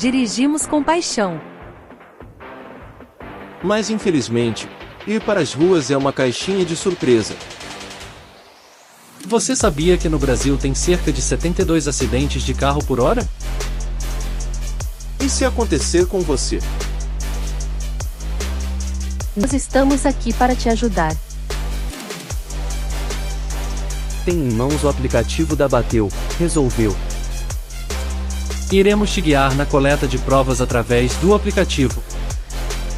Dirigimos com paixão. Mas infelizmente, ir para as ruas é uma caixinha de surpresa. Você sabia que no Brasil tem cerca de 72 acidentes de carro por hora? E se acontecer com você? Nós estamos aqui para te ajudar. Tem em mãos o aplicativo da Bateu, resolveu. Iremos te guiar na coleta de provas através do aplicativo.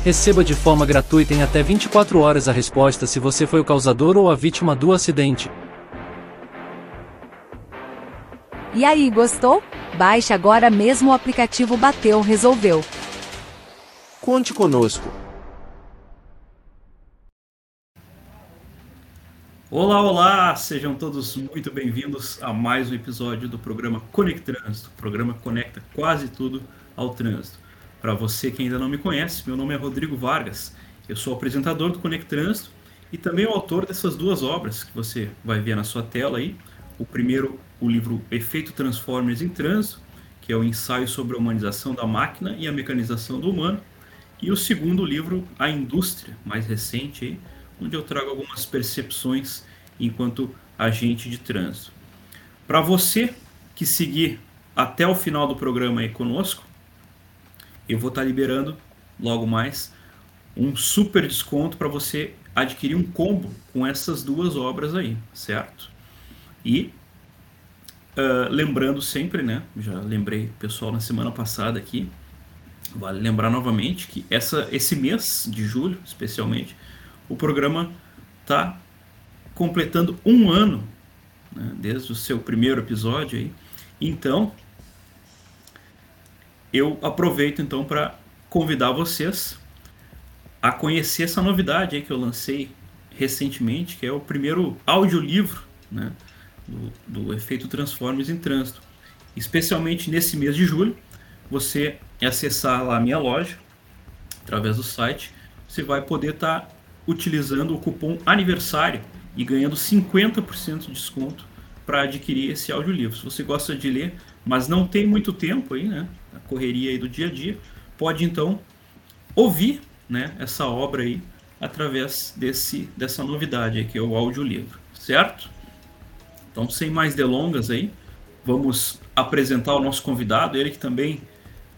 Receba de forma gratuita em até 24 horas a resposta se você foi o causador ou a vítima do acidente. E aí, gostou? Baixe agora mesmo o aplicativo Bateu Resolveu. Conte conosco. Olá, olá! Sejam todos muito bem-vindos a mais um episódio do programa Conect Trânsito, programa que conecta quase tudo ao trânsito. Para você que ainda não me conhece, meu nome é Rodrigo Vargas, eu sou apresentador do Conect Trânsito e também o autor dessas duas obras que você vai ver na sua tela aí. O primeiro, o livro Efeito Transformers em Trânsito, que é o ensaio sobre a humanização da máquina e a mecanização do humano. E o segundo livro, A Indústria, mais recente, aí, onde eu trago algumas percepções enquanto agente de trânsito. Para você que seguir até o final do programa aí conosco, eu vou estar tá liberando logo mais um super desconto para você adquirir um combo com essas duas obras aí, certo? E uh, lembrando sempre, né? Já lembrei pessoal na semana passada aqui. Vale lembrar novamente que essa, esse mês de julho, especialmente, o programa está completando um ano né, desde o seu primeiro episódio aí. Então, eu aproveito então para convidar vocês a conhecer essa novidade aí que eu lancei recentemente, que é o primeiro audiolivro né, do, do efeito Transformers em Trânsito. Especialmente nesse mês de julho, você acessar lá a minha loja, através do site, você vai poder estar tá utilizando o cupom aniversário e ganhando 50% de desconto para adquirir esse audiolivro. Se você gosta de ler, mas não tem muito tempo aí, né? A correria aí do dia a dia, pode então ouvir, né, essa obra aí através desse dessa novidade aí, que é o audiolivro, certo? Então, sem mais delongas aí, vamos apresentar o nosso convidado, ele que também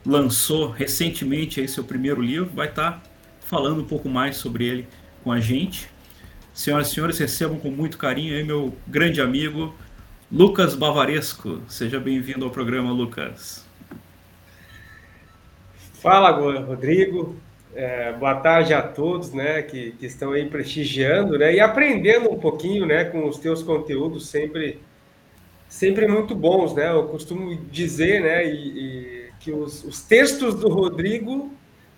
lançou recentemente aí seu primeiro livro, vai estar tá falando um pouco mais sobre ele com a gente. Senhoras e senhores, recebam com muito carinho aí meu grande amigo Lucas Bavaresco. Seja bem-vindo ao programa, Lucas. Fala, Rodrigo. É, boa tarde a todos, né, que, que estão aí prestigiando, né, e aprendendo um pouquinho, né, com os teus conteúdos sempre, sempre muito bons, né. Eu costumo dizer, né, e, e que os, os textos do Rodrigo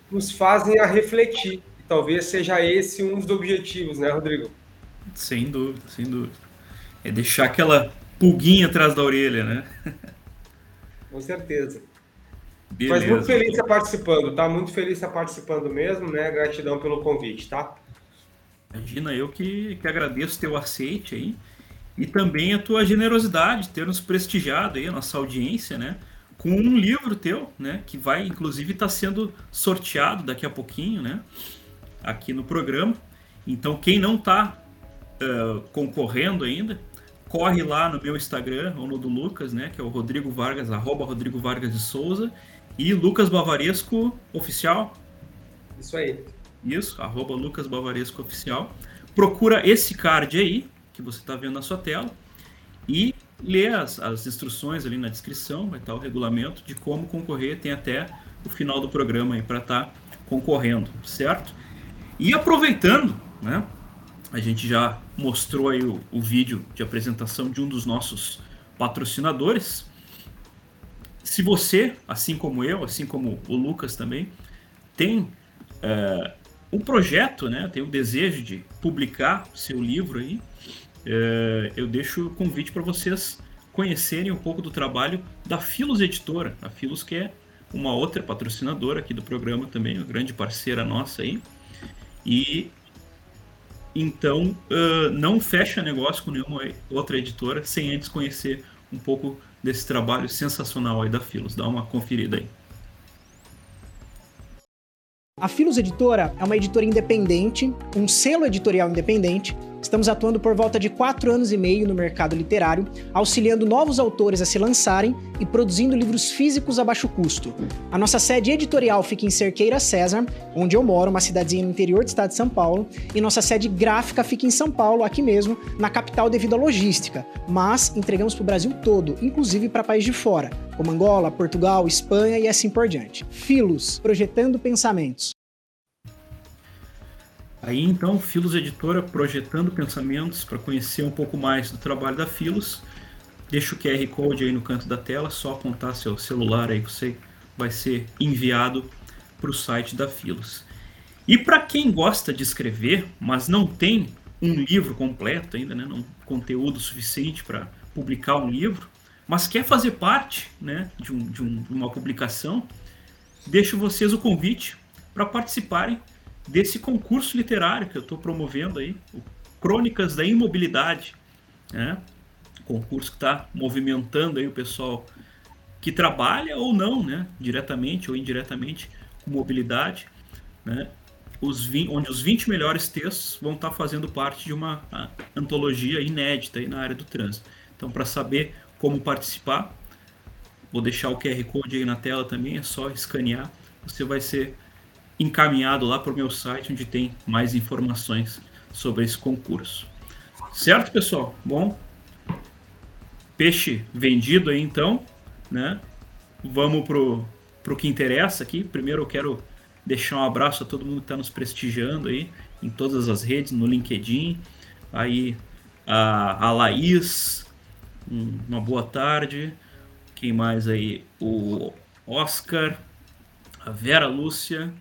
nos fazem a refletir talvez seja esse um dos objetivos, né, Rodrigo? Sem dúvida, sem dúvida. É deixar aquela pulguinha atrás da orelha, né? Com certeza. Beleza. Mas muito feliz estar participando, tá? Muito feliz estar participando mesmo, né? Gratidão pelo convite, tá? Imagina, eu que, que agradeço teu aceite aí e também a tua generosidade, ter nos prestigiado aí, a nossa audiência, né? Com um livro teu, né? Que vai, inclusive, estar tá sendo sorteado daqui a pouquinho, né? Aqui no programa. Então, quem não está uh, concorrendo ainda, corre lá no meu Instagram ou no do Lucas, né? Que é o Rodrigo Vargas, arroba Rodrigo Vargas de Souza. E Lucas Bavaresco Oficial. Isso aí. Isso, arroba Lucas Bavaresco Oficial. Procura esse card aí, que você está vendo na sua tela, e lê as, as instruções ali na descrição, vai estar o regulamento de como concorrer, tem até o final do programa aí para estar tá concorrendo, certo? E aproveitando, né? A gente já mostrou aí o, o vídeo de apresentação de um dos nossos patrocinadores. Se você, assim como eu, assim como o Lucas também, tem é, um projeto, né, tem o desejo de publicar seu livro aí, é, eu deixo o convite para vocês conhecerem um pouco do trabalho da Filos Editora. A Filos que é uma outra patrocinadora aqui do programa também, uma grande parceira nossa aí. E então uh, não fecha negócio com nenhuma outra editora sem antes conhecer um pouco desse trabalho sensacional aí da Filos. Dá uma conferida aí. A Filos Editora é uma editora independente, um selo editorial independente Estamos atuando por volta de quatro anos e meio no mercado literário, auxiliando novos autores a se lançarem e produzindo livros físicos a baixo custo. A nossa sede editorial fica em Cerqueira César, onde eu moro, uma cidadezinha no interior do estado de São Paulo, e nossa sede gráfica fica em São Paulo, aqui mesmo, na capital devido à logística. Mas entregamos para o Brasil todo, inclusive para países de fora, como Angola, Portugal, Espanha e assim por diante. Filos, projetando pensamentos. Aí então, Filos Editora projetando pensamentos para conhecer um pouco mais do trabalho da Filos. Deixa o QR Code aí no canto da tela, só apontar seu celular aí que você vai ser enviado para o site da Filos. E para quem gosta de escrever, mas não tem um livro completo ainda, né, não conteúdo suficiente para publicar um livro, mas quer fazer parte né, de, um, de, um, de uma publicação, deixo vocês o convite para participarem desse concurso literário que eu estou promovendo aí, o Crônicas da Imobilidade, né? Concurso que está movimentando aí o pessoal que trabalha ou não, né? Diretamente ou indiretamente com mobilidade, né? Os 20, onde os 20 melhores textos vão estar tá fazendo parte de uma antologia inédita aí na área do trânsito. Então, para saber como participar, vou deixar o QR Code aí na tela também, é só escanear, você vai ser encaminhado lá para o meu site, onde tem mais informações sobre esse concurso. Certo, pessoal? Bom, peixe vendido aí então, né? Vamos pro, pro que interessa aqui. Primeiro eu quero deixar um abraço a todo mundo que está nos prestigiando aí em todas as redes, no LinkedIn. Aí a, a Laís, uma boa tarde. Quem mais aí? O Oscar, a Vera Lúcia,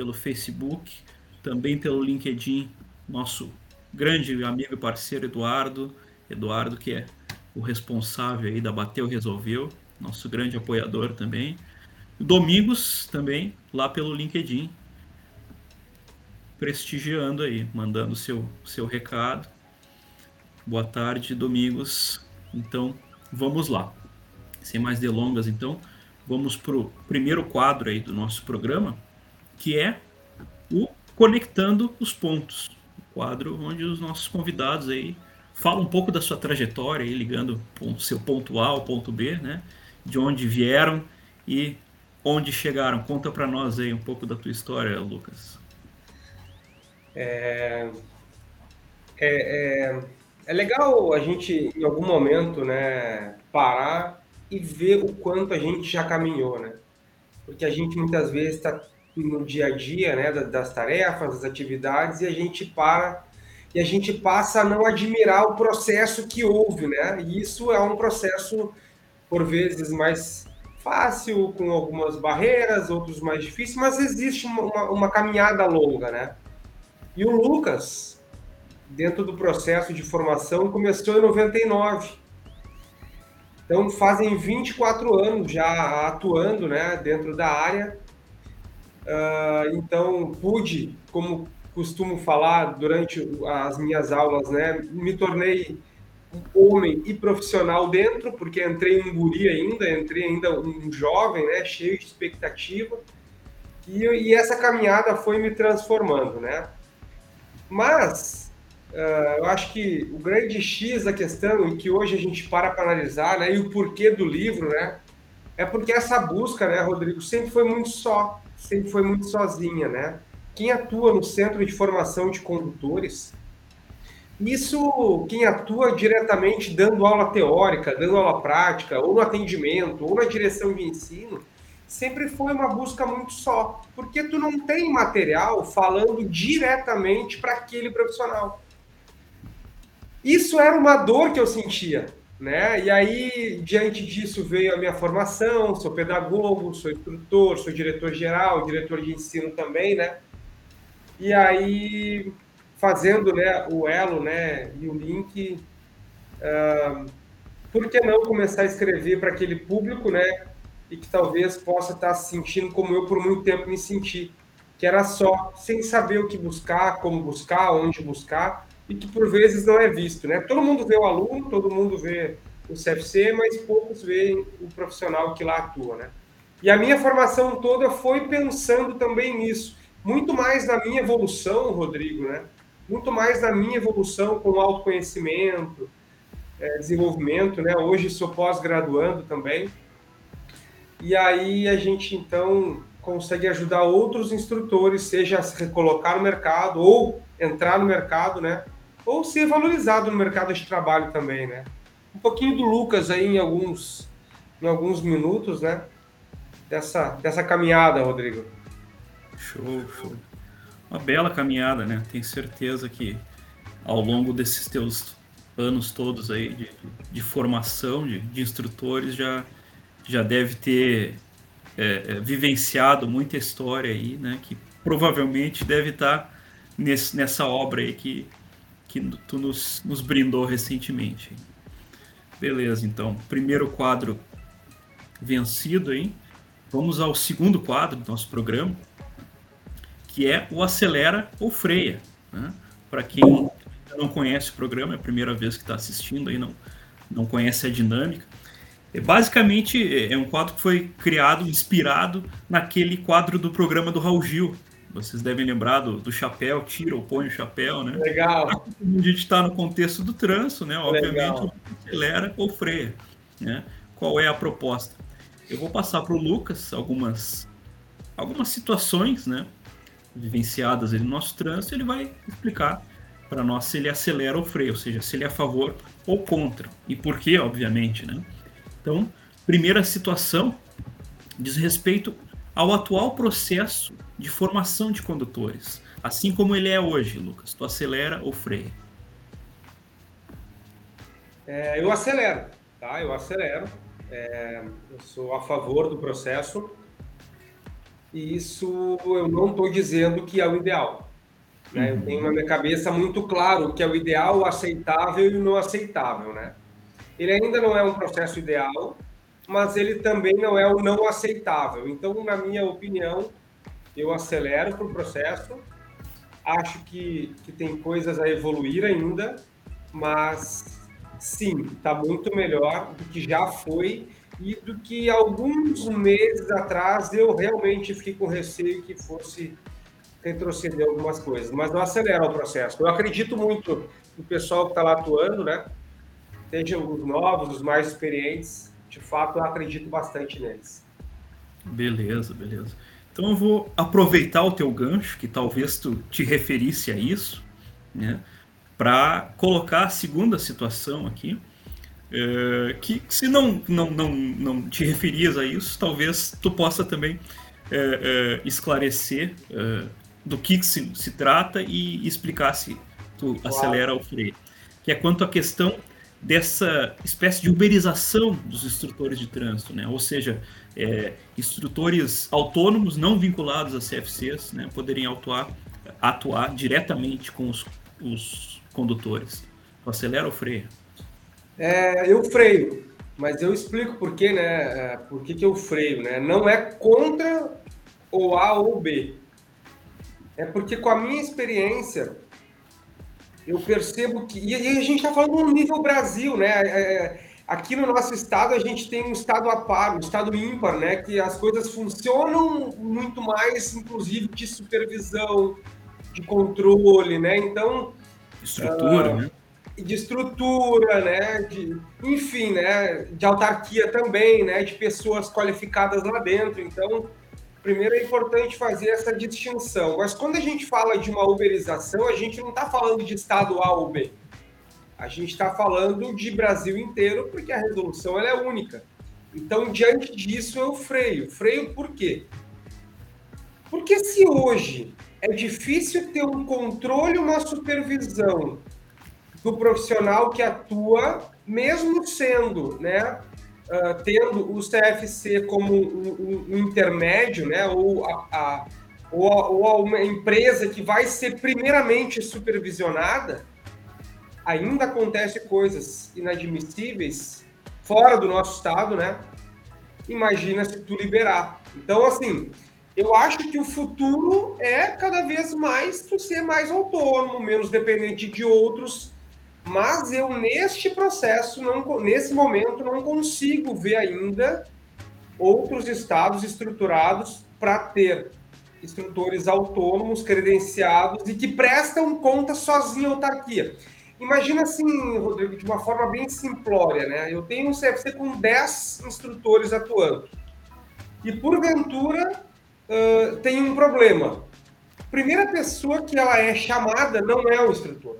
pelo Facebook, também pelo LinkedIn, nosso grande amigo e parceiro Eduardo, Eduardo que é o responsável aí da Bateu Resolveu, nosso grande apoiador também. Domingos também, lá pelo LinkedIn, prestigiando aí, mandando seu, seu recado. Boa tarde, Domingos. Então, vamos lá. Sem mais delongas, então, vamos para o primeiro quadro aí do nosso programa, que é o Conectando os Pontos, o quadro onde os nossos convidados aí falam um pouco da sua o aí, ligando o seu ponto A ao ponto B, né? De onde vieram e onde chegaram. Conta para nós aí um pouco da tua história, Lucas. É, é, é, é legal a gente, em algum momento, né, parar e ver o quanto a gente já caminhou, né? Porque a gente muitas vezes está no dia a dia, né, das tarefas, das atividades, e a gente para e a gente passa a não admirar o processo que houve, né? E isso é um processo por vezes mais fácil, com algumas barreiras, outros mais difíceis, mas existe uma, uma caminhada longa, né? E o Lucas, dentro do processo de formação, começou em 99. Então fazem 24 anos já atuando, né, dentro da área Uh, então, pude, como costumo falar durante as minhas aulas, né, me tornei homem e profissional dentro, porque entrei um guri ainda, entrei ainda um jovem, né, cheio de expectativa, e, e essa caminhada foi me transformando, né. Mas, uh, eu acho que o grande X da questão, e que hoje a gente para para analisar, né, e o porquê do livro, né, é porque essa busca, né, Rodrigo, sempre foi muito só sempre foi muito sozinha, né? Quem atua no Centro de Formação de Condutores, isso, quem atua diretamente dando aula teórica, dando aula prática, ou no atendimento, ou na direção de ensino, sempre foi uma busca muito só, porque tu não tem material falando diretamente para aquele profissional. Isso era uma dor que eu sentia, né? E aí, diante disso, veio a minha formação, sou pedagogo, sou instrutor, sou diretor-geral, diretor de ensino também, né? E aí, fazendo né, o elo né, e o link, uh, por que não começar a escrever para aquele público, né? E que talvez possa estar se sentindo como eu por muito tempo me senti, que era só, sem saber o que buscar, como buscar, onde buscar, e que por vezes não é visto, né? Todo mundo vê o aluno, todo mundo vê o CFC, mas poucos veem o profissional que lá atua, né? E a minha formação toda foi pensando também nisso, muito mais na minha evolução, Rodrigo, né? Muito mais na minha evolução com autoconhecimento, é, desenvolvimento, né? Hoje sou pós-graduando também. E aí a gente então consegue ajudar outros instrutores, seja a se recolocar no mercado ou entrar no mercado, né? Ou ser valorizado no mercado de trabalho também, né? Um pouquinho do Lucas aí em alguns, em alguns minutos, né? Dessa, dessa caminhada, Rodrigo. Show, show. Uma bela caminhada, né? Tenho certeza que ao longo desses teus anos todos aí de, de formação de, de instrutores já, já deve ter é, é, vivenciado muita história aí, né? Que provavelmente deve estar nesse, nessa obra aí que, que tu nos, nos brindou recentemente. Beleza, então, primeiro quadro vencido aí. Vamos ao segundo quadro do nosso programa, que é o acelera ou freia. Né? Para quem não conhece o programa, é a primeira vez que está assistindo aí, não, não conhece a dinâmica. É, basicamente, é um quadro que foi criado, inspirado naquele quadro do programa do Raul Gil. Vocês devem lembrar do, do chapéu, tira ou põe o chapéu, né? Legal. A gente está no contexto do trânsito, né? Obviamente, acelera ou freia. Né? Qual é a proposta? Eu vou passar para o Lucas algumas, algumas situações, né? Vivenciadas no nosso trânsito, ele vai explicar para nós se ele acelera ou freia, ou seja, se ele é a favor ou contra. E por quê, obviamente, né? Então, primeira situação diz respeito ao atual processo de formação de condutores, assim como ele é hoje, Lucas. Tu acelera ou freia? É, eu acelero, tá? Eu acelero. É, eu sou a favor do processo. E isso eu não estou dizendo que é o ideal. Né? Eu tenho na minha cabeça muito claro que é o ideal, o aceitável e o não aceitável, né? Ele ainda não é um processo ideal, mas ele também não é o não aceitável. Então, na minha opinião, eu acelero para o processo. Acho que, que tem coisas a evoluir ainda, mas sim, está muito melhor do que já foi e do que alguns meses atrás eu realmente fiquei com receio que fosse retroceder algumas coisas. Mas não acelera o processo. Eu acredito muito no pessoal que está lá atuando, né? sejam os novos, os mais experientes, de fato eu acredito bastante neles. Beleza, beleza. Então eu vou aproveitar o teu gancho, que talvez tu te referisse a isso, né, para colocar a segunda situação aqui, é, que se não, não, não, não te referias a isso, talvez tu possa também é, é, esclarecer é, do que se, se trata e explicar se tu claro. acelera o freio. Que é quanto à questão dessa espécie de uberização dos instrutores de trânsito, né? ou seja, é, instrutores autônomos não vinculados a CFCs né, poderiam atuar, atuar diretamente com os, os condutores. Acelera ou freia? É, eu freio, mas eu explico por quê, né? É, por que, que eu freio, né? Não é contra o A ou B. É porque com a minha experiência, eu percebo que. E, a gente está falando no nível Brasil, né? É, é, aqui no nosso estado, a gente tem um estado a par, um estado ímpar, né? Que as coisas funcionam muito mais, inclusive, de supervisão, de controle, né? Então. Estrutura, uh, né? De estrutura, né? De, enfim, né? De autarquia também, né? De pessoas qualificadas lá dentro. Então Primeiro é importante fazer essa distinção. Mas quando a gente fala de uma uberização, a gente não está falando de estado A ou B. A gente está falando de Brasil inteiro, porque a resolução ela é única. Então, diante disso, eu freio. Freio por quê? Porque se hoje é difícil ter um controle, uma supervisão do profissional que atua, mesmo sendo né, uh, tendo o CFC como um, um, intermédio, né, ou, a, a, ou, a, ou uma empresa que vai ser primeiramente supervisionada, ainda acontece coisas inadmissíveis fora do nosso estado, né? Imagina se tu liberar. Então, assim, eu acho que o futuro é cada vez mais tu ser mais autônomo, menos dependente de outros mas eu, neste processo, não, nesse momento, não consigo ver ainda outros estados estruturados para ter instrutores autônomos, credenciados e que prestam conta sozinho à autarquia. Imagina assim, Rodrigo, de uma forma bem simplória, né? Eu tenho um CFC com 10 instrutores atuando. E porventura uh, tem um problema. Primeira pessoa que ela é chamada não é o instrutor.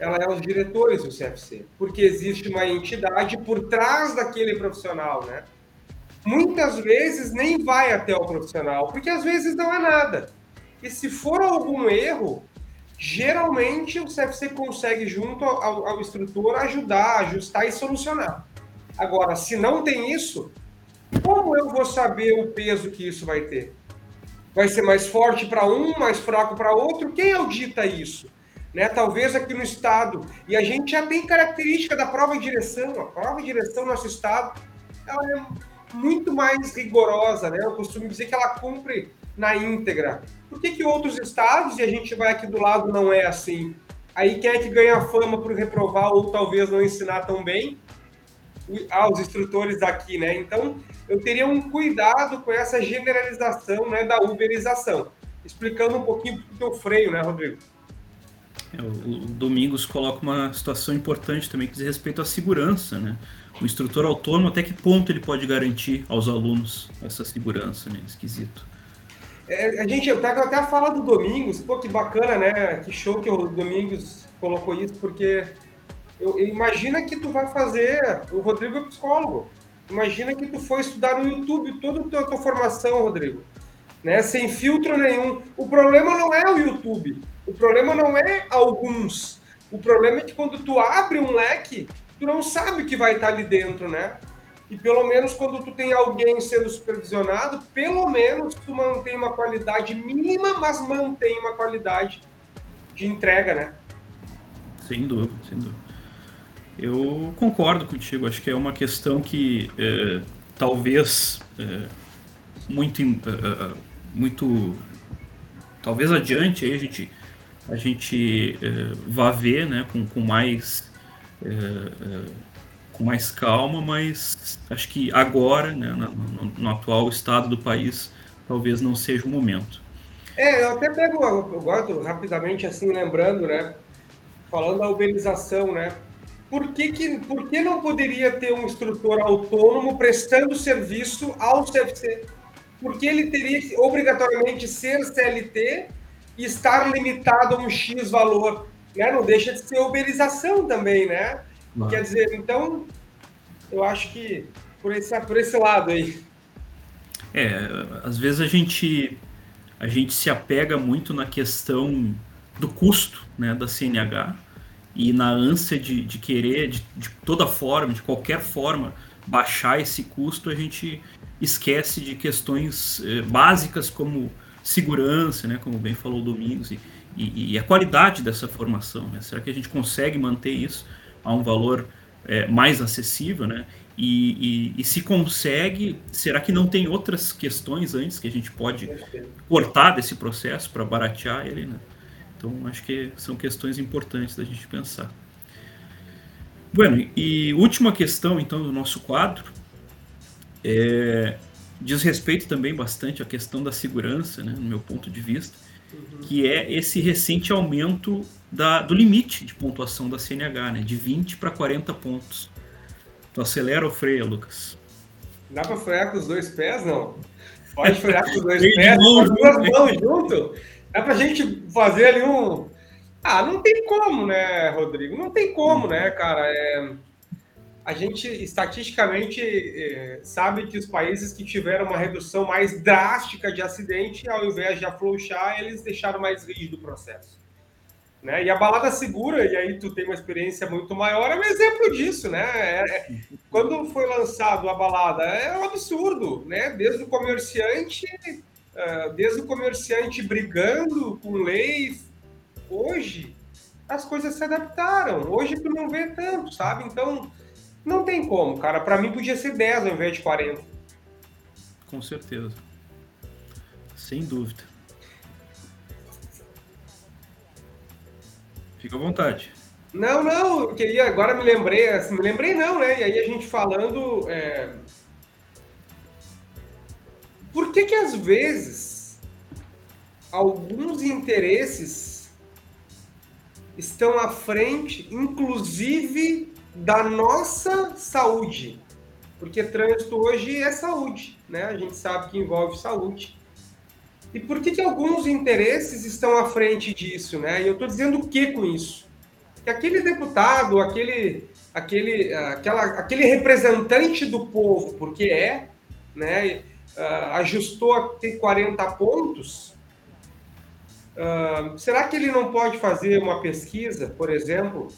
Ela é os diretores do CFC, porque existe uma entidade por trás daquele profissional, né? Muitas vezes nem vai até o profissional, porque às vezes não é nada. E se for algum erro, geralmente o CFC consegue, junto ao, ao instrutor, ajudar, ajustar e solucionar. Agora, se não tem isso, como eu vou saber o peso que isso vai ter? Vai ser mais forte para um, mais fraco para outro? Quem audita isso? Né? Talvez aqui no estado. E a gente já tem característica da prova de direção. A prova de direção no nosso estado ela é muito mais rigorosa. Né? Eu costumo dizer que ela cumpre na íntegra. Por que, que outros estados, e a gente vai aqui do lado, não é assim? Aí quem é que ganha fama por reprovar ou talvez não ensinar tão bem? Ah, os instrutores daqui, né? Então, eu teria um cuidado com essa generalização né, da uberização. Explicando um pouquinho do freio, né, Rodrigo? É, o, o Domingos coloca uma situação importante também que diz respeito à segurança, né? O instrutor autônomo, até que ponto ele pode garantir aos alunos essa segurança, né? Esquisito. É, a gente pega até a fala do Domingos, pô, que bacana, né? Que show que o Domingos colocou isso, porque eu, imagina que tu vai fazer, o Rodrigo é psicólogo, imagina que tu foi estudar no YouTube toda a tua, tua formação, Rodrigo, né? Sem filtro nenhum. O problema não é o YouTube, o problema não é alguns, o problema é que quando tu abre um leque, tu não sabe o que vai estar ali dentro, né? E pelo menos quando tu tem alguém sendo supervisionado, pelo menos tu mantém uma qualidade mínima, mas mantém uma qualidade de entrega, né? Sem dúvida, sem dúvida. Eu concordo contigo, acho que é uma questão que é, talvez é, muito, é, muito talvez adiante aí a gente, a gente é, vá ver né, com, com mais é, com mais calma, mas acho que agora, né, no, no, atual estado do país, talvez não seja o momento. É, eu até pego, eu gosto rapidamente assim, lembrando, né, falando da uberização, né, por que, que, por que não poderia ter um instrutor autônomo prestando serviço ao CFC? Porque ele teria que obrigatoriamente ser CLT e estar limitado a um X valor, né? Não deixa de ser uberização também, né? Quer dizer, então, eu acho que por esse, por esse lado aí. É, às vezes a gente, a gente se apega muito na questão do custo né, da CNH e na ânsia de, de querer, de, de toda forma, de qualquer forma, baixar esse custo, a gente esquece de questões eh, básicas como segurança, né, como bem falou o Domingos, e, e, e, a qualidade dessa formação. Né? Será que a gente consegue manter isso? a um valor é, mais acessível, né? E, e, e, se consegue, será que não tem outras questões antes que a gente pode cortar desse processo para baratear ele, né? Então, acho que são questões importantes da gente pensar. Bueno, e última questão, então, do nosso quadro, é, diz respeito também bastante à questão da segurança, né, no meu ponto de vista, uhum. que é esse recente aumento da, do limite de pontuação da CNH, né? De 20 para 40 pontos. Tu acelera ou freia, Lucas? Dá para frear com os dois pés, não? Pode frear com os dois pés, com as duas mãos junto. Dá para a gente fazer ali um. Ah, não tem como, né, Rodrigo? Não tem como, né, cara? É... A gente, estatisticamente, é, sabe que os países que tiveram uma redução mais drástica de acidente, ao invés de afrouxar, eles deixaram mais rígido o processo. Né? E a balada segura, e aí tu tem uma experiência muito maior, é um exemplo disso, né? É, é, quando foi lançado a balada, é um absurdo, né? Desde o comerciante, uh, desde o comerciante brigando com lei, hoje as coisas se adaptaram. Hoje tu não vê tanto, sabe? Então, não tem como, cara. Para mim podia ser 10 ao invés de 40. Com certeza. Sem dúvida. Fica à vontade. Não, não, eu queria, agora me lembrei, assim, me lembrei não, né? E aí a gente falando. É... Por que que às vezes alguns interesses estão à frente, inclusive da nossa saúde, porque trânsito hoje é saúde, né? A gente sabe que envolve saúde. E por que, que alguns interesses estão à frente disso, né? E eu estou dizendo o que com isso? Que aquele deputado, aquele, aquele, aquela, aquele representante do povo, porque é, né? Uh, ajustou a ter 40 pontos. Uh, será que ele não pode fazer uma pesquisa, por exemplo,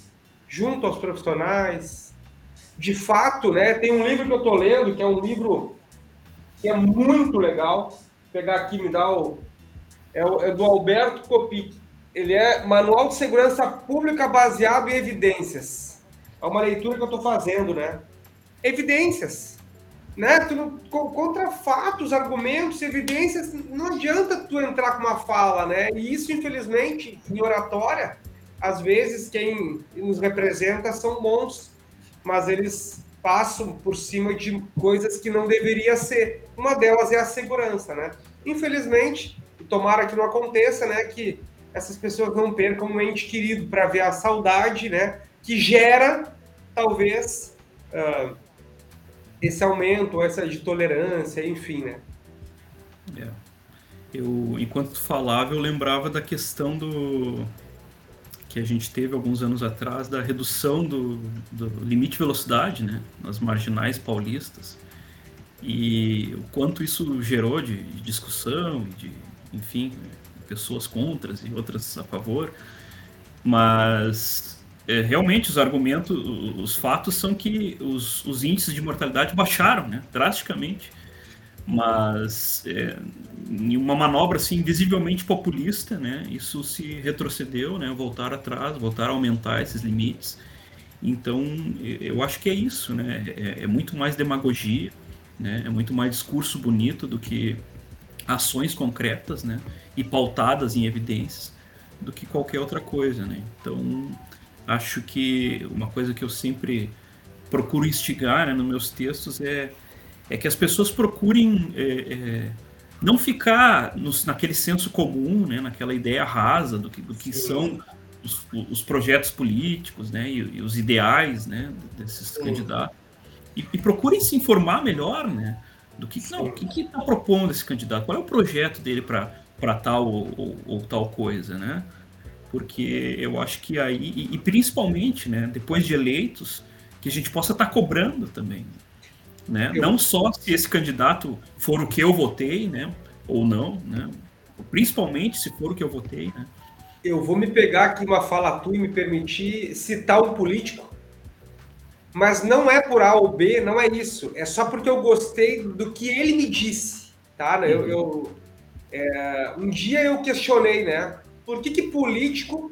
junto aos profissionais? De fato, né? Tem um livro que eu estou lendo, que é um livro que é muito legal, pegar aqui, me dá o. É, o, é do Alberto Copic. Ele é Manual de Segurança Pública baseado em evidências. É uma leitura que eu estou fazendo, né? Evidências. Né? Tu, contra fatos, argumentos, evidências, não adianta tu entrar com uma fala, né? E isso, infelizmente, em oratória, às vezes quem nos representa são bons, mas eles passam por cima de coisas que não deveria ser. Uma delas é a segurança, né? Infelizmente, tomara que não aconteça, né, que essas pessoas não percam um ente querido para ver a saudade, né, que gera talvez uh, esse aumento, essa de tolerância, enfim, né? É. Eu, enquanto tu falava, eu lembrava da questão do que a gente teve alguns anos atrás da redução do, do limite de velocidade né, nas marginais paulistas. E o quanto isso gerou de, de discussão, de, enfim, pessoas contra e outras a favor, mas é, realmente os argumentos, os fatos são que os, os índices de mortalidade baixaram né, drasticamente mas é, em uma manobra assim visivelmente populista, né, isso se retrocedeu, né, voltar atrás, voltar a aumentar esses limites. Então, eu acho que é isso, né, é, é muito mais demagogia, né, é muito mais discurso bonito do que ações concretas, né, e pautadas em evidências do que qualquer outra coisa, né. Então, acho que uma coisa que eu sempre procuro instigar né, nos meus textos é é que as pessoas procurem é, é, não ficar nos, naquele senso comum, né, naquela ideia rasa do que, do que são os, os, projetos políticos né, e, e, os ideais né, desses Sim. candidatos. E, e, procurem se informar melhor né, do que não, o que está propondo esse candidato, qual é o projeto dele para tal ou, ou, ou, tal coisa, né? Porque eu acho que aí, e, e principalmente, né, depois de eleitos, que a gente possa estar tá cobrando também. Né? Eu... Não só se esse candidato for o que eu votei, né? ou não, né? principalmente se for o que eu votei. Né? Eu vou me pegar aqui uma fala tua e me permitir citar um político, mas não é por A ou B, não é isso. É só porque eu gostei do que ele me disse. Tá? Eu, uhum. eu é, um dia eu questionei, né? Por que, que político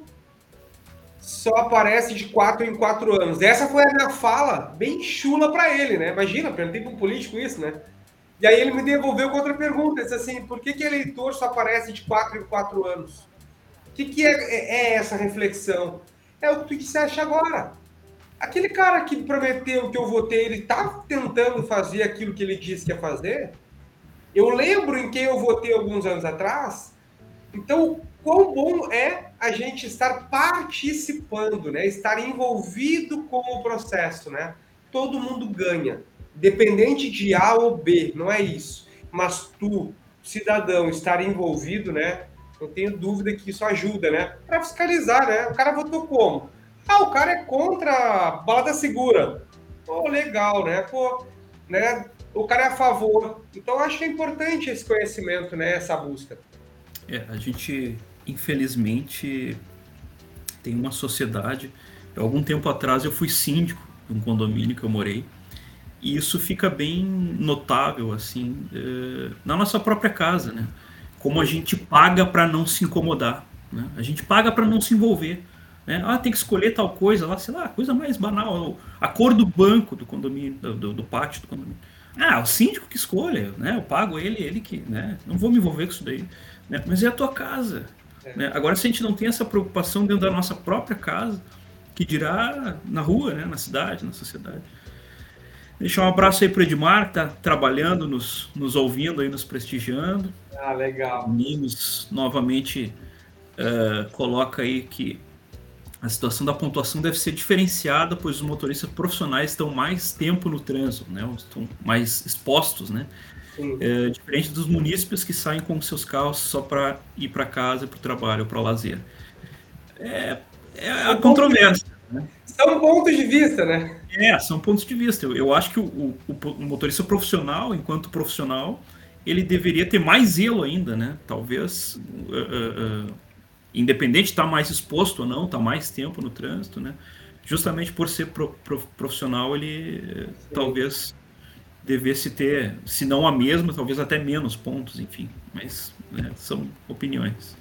só aparece de quatro em quatro anos. Essa foi a minha fala, bem chula para ele, né? Imagina, perguntei para um político isso, né? E aí ele me devolveu com outra pergunta, disse assim, por que, que eleitor só aparece de quatro em quatro anos? O que, que é, é, é essa reflexão? É o que tu disseste agora. Aquele cara que prometeu que eu votei, ele tá tentando fazer aquilo que ele disse que ia fazer? Eu lembro em quem eu votei alguns anos atrás. Então, quão bom é a gente estar participando, né? Estar envolvido com o processo, né? Todo mundo ganha, dependente de A ou B, não é isso. Mas tu, cidadão, estar envolvido, né? Não tenho dúvida que isso ajuda, né? Para fiscalizar, né? O cara votou como? Ah, o cara é contra a balada segura. Pô, legal, né? Pô, né? O cara é a favor. Então, acho que é importante esse conhecimento, né? Essa busca. É, a gente infelizmente, tem uma sociedade. Algum tempo atrás eu fui síndico de um condomínio que eu morei. E isso fica bem notável, assim, é, na nossa própria casa, né? Como a gente paga para não se incomodar, né? A gente paga para não se envolver. Né? Ah, tem que escolher tal coisa lá, sei lá, coisa mais banal. A cor do banco do condomínio, do, do pátio do condomínio. Ah, o síndico que escolha, né? Eu pago ele, ele que, né? Não vou me envolver com isso daí. Né? Mas é a tua casa. Né? Agora, se a gente não tem essa preocupação dentro da nossa própria casa, que dirá na rua, né? na cidade, na sociedade. Deixar um abraço aí para o Edmar, que está trabalhando, nos, nos ouvindo aí, nos prestigiando. Ah, legal. Meninos novamente uh, coloca aí que a situação da pontuação deve ser diferenciada, pois os motoristas profissionais estão mais tempo no trânsito, né? estão mais expostos, né? É, diferente dos munícipes que saem com seus carros só para ir para casa, para o trabalho, para o lazer. É, é a controvérsia. Né? São pontos de vista, né? É, são pontos de vista. Eu, eu acho que o, o, o, motorista profissional, enquanto profissional, ele deveria ter mais zelo ainda, né? Talvez, uh, uh, uh, independente de estar mais exposto ou não, estar mais tempo no trânsito, né? Justamente por ser pro, pro, profissional, ele Sim. talvez devesse ter, se não a mesma, talvez até menos pontos, enfim. Mas né, são opiniões.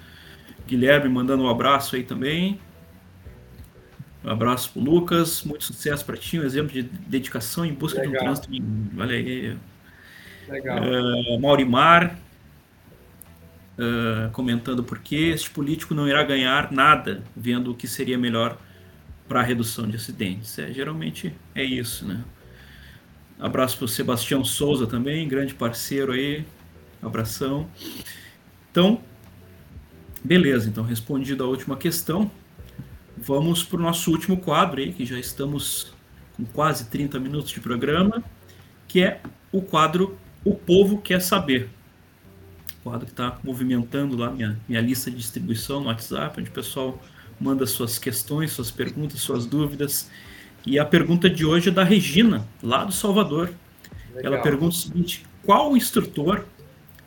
Guilherme mandando um abraço aí também. Um abraço pro Lucas, muito sucesso para ti, um exemplo de dedicação em busca Legal. de um trânsito. Olha aí. Legal. Uh, Maurimar uh, comentando por que este político não irá ganhar nada vendo o que seria melhor para a redução de acidentes. É, geralmente é isso, né? Abraço para o Sebastião Souza também, grande parceiro aí. Abração. Então, beleza. Então, respondido a última questão, vamos para o nosso último quadro aí, que já estamos com quase 30 minutos de programa, que é o quadro O Povo Quer Saber. O quadro que está movimentando lá minha, minha lista de distribuição no WhatsApp, onde o pessoal manda suas questões, suas perguntas, suas dúvidas e a pergunta de hoje é da Regina, lá do Salvador. Legal. Ela pergunta o seguinte: qual instrutor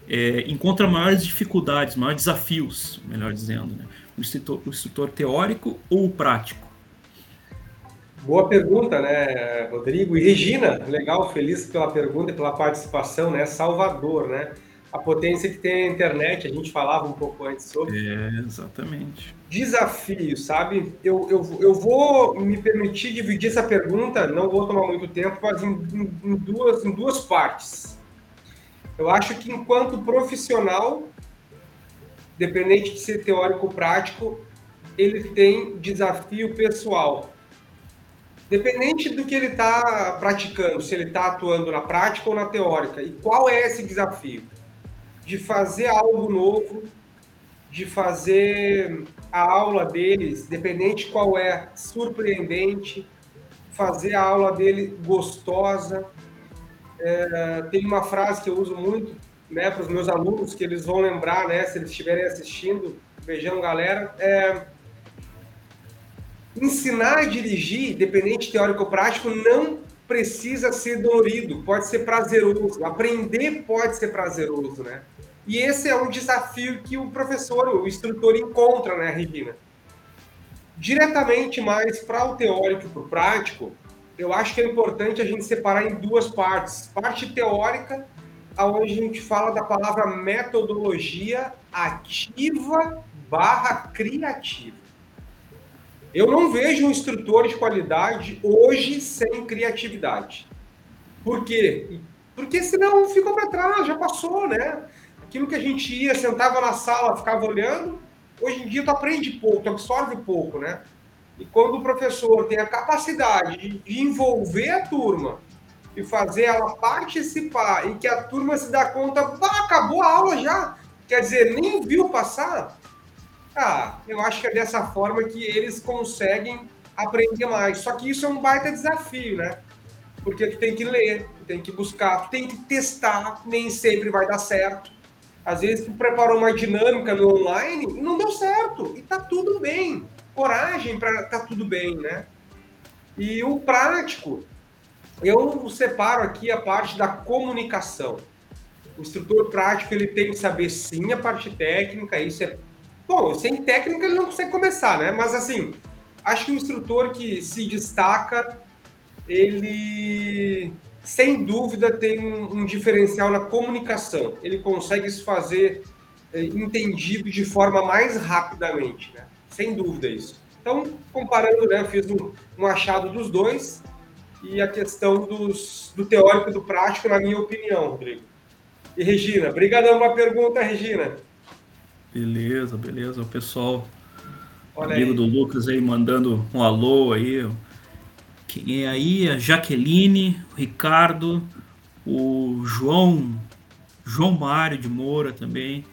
é, encontra maiores dificuldades, maiores desafios, melhor dizendo, né? o, instrutor, o instrutor teórico ou o prático? Boa pergunta, né, Rodrigo? E Regina, legal, feliz pela pergunta e pela participação, né? Salvador, né? A potência que tem a internet, a gente falava um pouco antes sobre. É, exatamente. Desafio, sabe? Eu, eu, eu vou me permitir dividir essa pergunta, não vou tomar muito tempo, mas em, em, duas, em duas partes. Eu acho que enquanto profissional, dependente de ser teórico ou prático, ele tem desafio pessoal. Dependente do que ele está praticando, se ele está atuando na prática ou na teórica. E qual é esse desafio? De fazer algo novo, de fazer a aula deles, dependente qual é, surpreendente, fazer a aula dele gostosa. É, tem uma frase que eu uso muito né, para os meus alunos, que eles vão lembrar, né, se eles estiverem assistindo, beijão galera, é, ensinar a dirigir, dependente teórico ou prático, não precisa ser dolorido, pode ser prazeroso. Aprender pode ser prazeroso, né? E esse é um desafio que o professor, o instrutor encontra, né, Regina? Diretamente mais para o teórico e para o prático, eu acho que é importante a gente separar em duas partes. Parte teórica, onde a gente fala da palavra metodologia ativa barra criativa. Eu não vejo um instrutor de qualidade hoje sem criatividade. Por quê? Porque senão ficou para trás, já passou, né? aquilo que a gente ia, sentava na sala, ficava olhando, hoje em dia tu aprende pouco, tu absorve pouco, né? E quando o professor tem a capacidade de envolver a turma e fazer ela participar e que a turma se dá conta, bah, acabou a aula já, quer dizer, nem viu passar, ah, eu acho que é dessa forma que eles conseguem aprender mais. Só que isso é um baita desafio, né? Porque tu tem que ler, tu tem que buscar, tu tem que testar, nem sempre vai dar certo. Às vezes tu preparou uma dinâmica no online e não deu certo. E tá tudo bem. Coragem para tá tudo bem, né? E o prático, eu separo aqui a parte da comunicação. O instrutor prático ele tem que saber sim a parte técnica, isso é bom, sem técnica ele não consegue começar, né? Mas assim, acho que o instrutor que se destaca, ele sem dúvida tem um, um, diferencial na comunicação. Ele consegue se fazer é, entendido de forma mais rapidamente, né? Sem dúvida isso. Então, comparando, né, eu fiz um, um achado dos dois e a questão dos, do teórico e do prático, na minha opinião, Rodrigo. E Regina, brigadão pela pergunta, Regina. Beleza, beleza. O pessoal, Olha amigo aí. do Lucas aí, mandando um alô aí Quem é aí? A Jaqueline, o Ricardo, o João, João Mário de Moura também.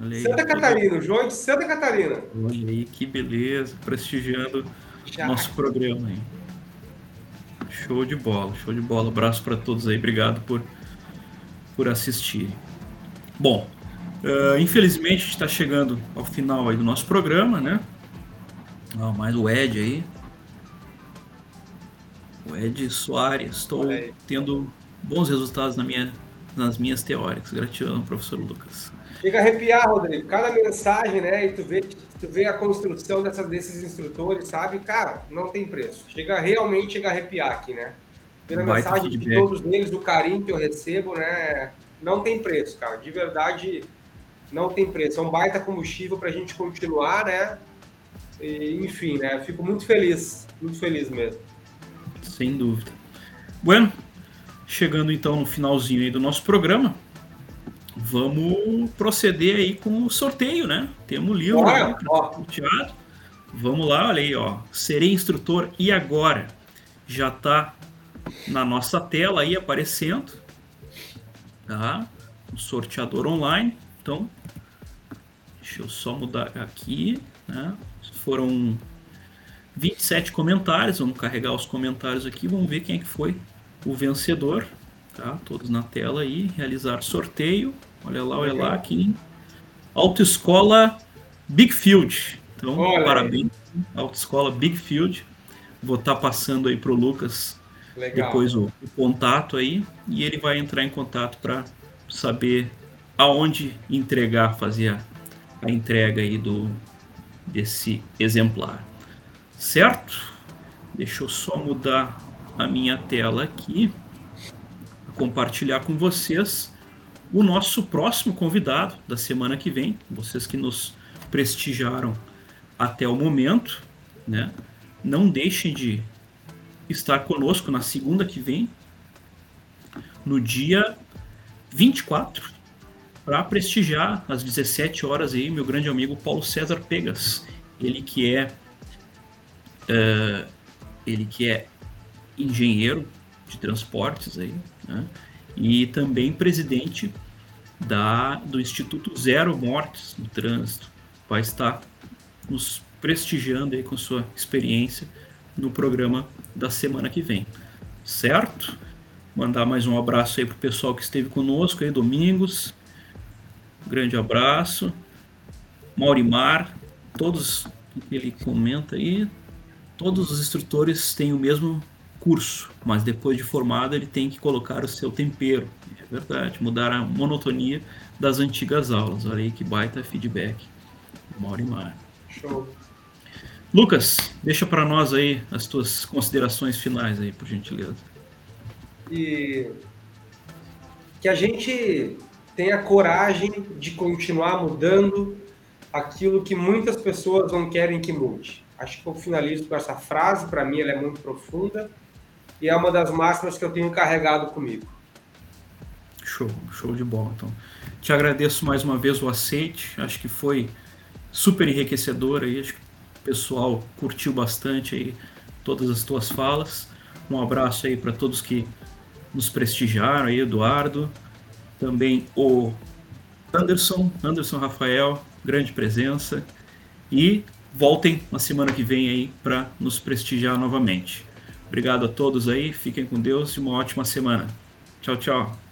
Aí, Santa Catarina, o João de Santa Catarina. Olha aí, que beleza, prestigiando Já. nosso programa aí. Show de bola, show de bola. Abraço para todos aí, obrigado por, por assistir. Bom, uh, infelizmente a gente está chegando ao final aí do nosso programa, né? Ah, mais o Ed aí. O Ed Soares. Estou tendo bons resultados na minha, nas minhas teóricas. Gratidão, professor Lucas. Chega a arrepiar, Rodrigo. Cada mensagem, né? E tu vê, tu vê a construção desses instrutores, sabe? Cara, não tem preço. Chega realmente chega a arrepiar aqui, né? Pela mensagem de todos eles, do carinho que eu recebo, né? Não tem preço, cara. De verdade, não tem preço. É um baita combustível para a gente continuar, né? E, enfim, né? Fico muito feliz, muito feliz mesmo. Sem dúvida. Bueno, chegando então no finalzinho aí do nosso programa, vamos proceder aí com o sorteio, né? Temos o livro né, sorteado. Vamos lá, olha aí, ó. Serei instrutor e agora já tá na nossa tela aí aparecendo, tá? O sorteador online. Então, deixa eu só mudar aqui, né? Foram 27 comentários, vamos carregar os comentários aqui, vamos ver quem é que foi o vencedor, tá? Todos na tela aí, realizar sorteio. Olha lá, olha lá, aqui. Autoescola Big Field. Então, olha parabéns. Aí. Autoescola Big Field. Vou estar tá passando aí para o Lucas Legal. depois o, o, contato aí e ele vai entrar em contato para saber aonde entregar, fazer a, entrega aí do desse exemplar. Certo? Deixa eu só mudar a minha tela aqui, compartilhar com vocês o nosso próximo convidado da semana que vem, vocês que nos prestigiaram até o momento, né? Não deixem de estar conosco na segunda que vem, no dia 24, para prestigiar às 17 horas aí meu grande amigo Paulo César Pegas, ele que é uh, ele que é engenheiro de transportes aí, né? e também presidente da, do Instituto Zero Mortes no Trânsito. Vai estar nos prestigiando aí com sua experiência no programa da semana que vem. Certo? Mandar mais um abraço aí pro pessoal que esteve conosco aí, Domingos. Grande abraço. Maurimar, todos ele comenta aí, todos os instrutores têm o mesmo curso, mas depois de formado ele tem que colocar o seu tempero. É verdade, mudar a monotonia das antigas aulas. Olha aí que baita feedback. Maurimar. Show. Lucas, deixa para nós aí as tuas considerações finais aí, por gentileza. E que a gente tenha coragem de continuar mudando aquilo que muitas pessoas não querem que mude. Acho que eu finalizo com essa frase, para mim ela é muito profunda e é uma das máximas que eu tenho carregado comigo. Show, show de bola. Então, te agradeço mais uma vez o aceite. Acho que foi super enriquecedor aí. Acho que o pessoal curtiu bastante aí todas as tuas falas. Um abraço aí para todos que nos prestigiaram aí, Eduardo, também o Anderson, Anderson Rafael, grande presença. E voltem na semana que vem aí para nos prestigiar novamente. Obrigado a todos aí, fiquem com Deus e uma ótima semana. Tchau, tchau.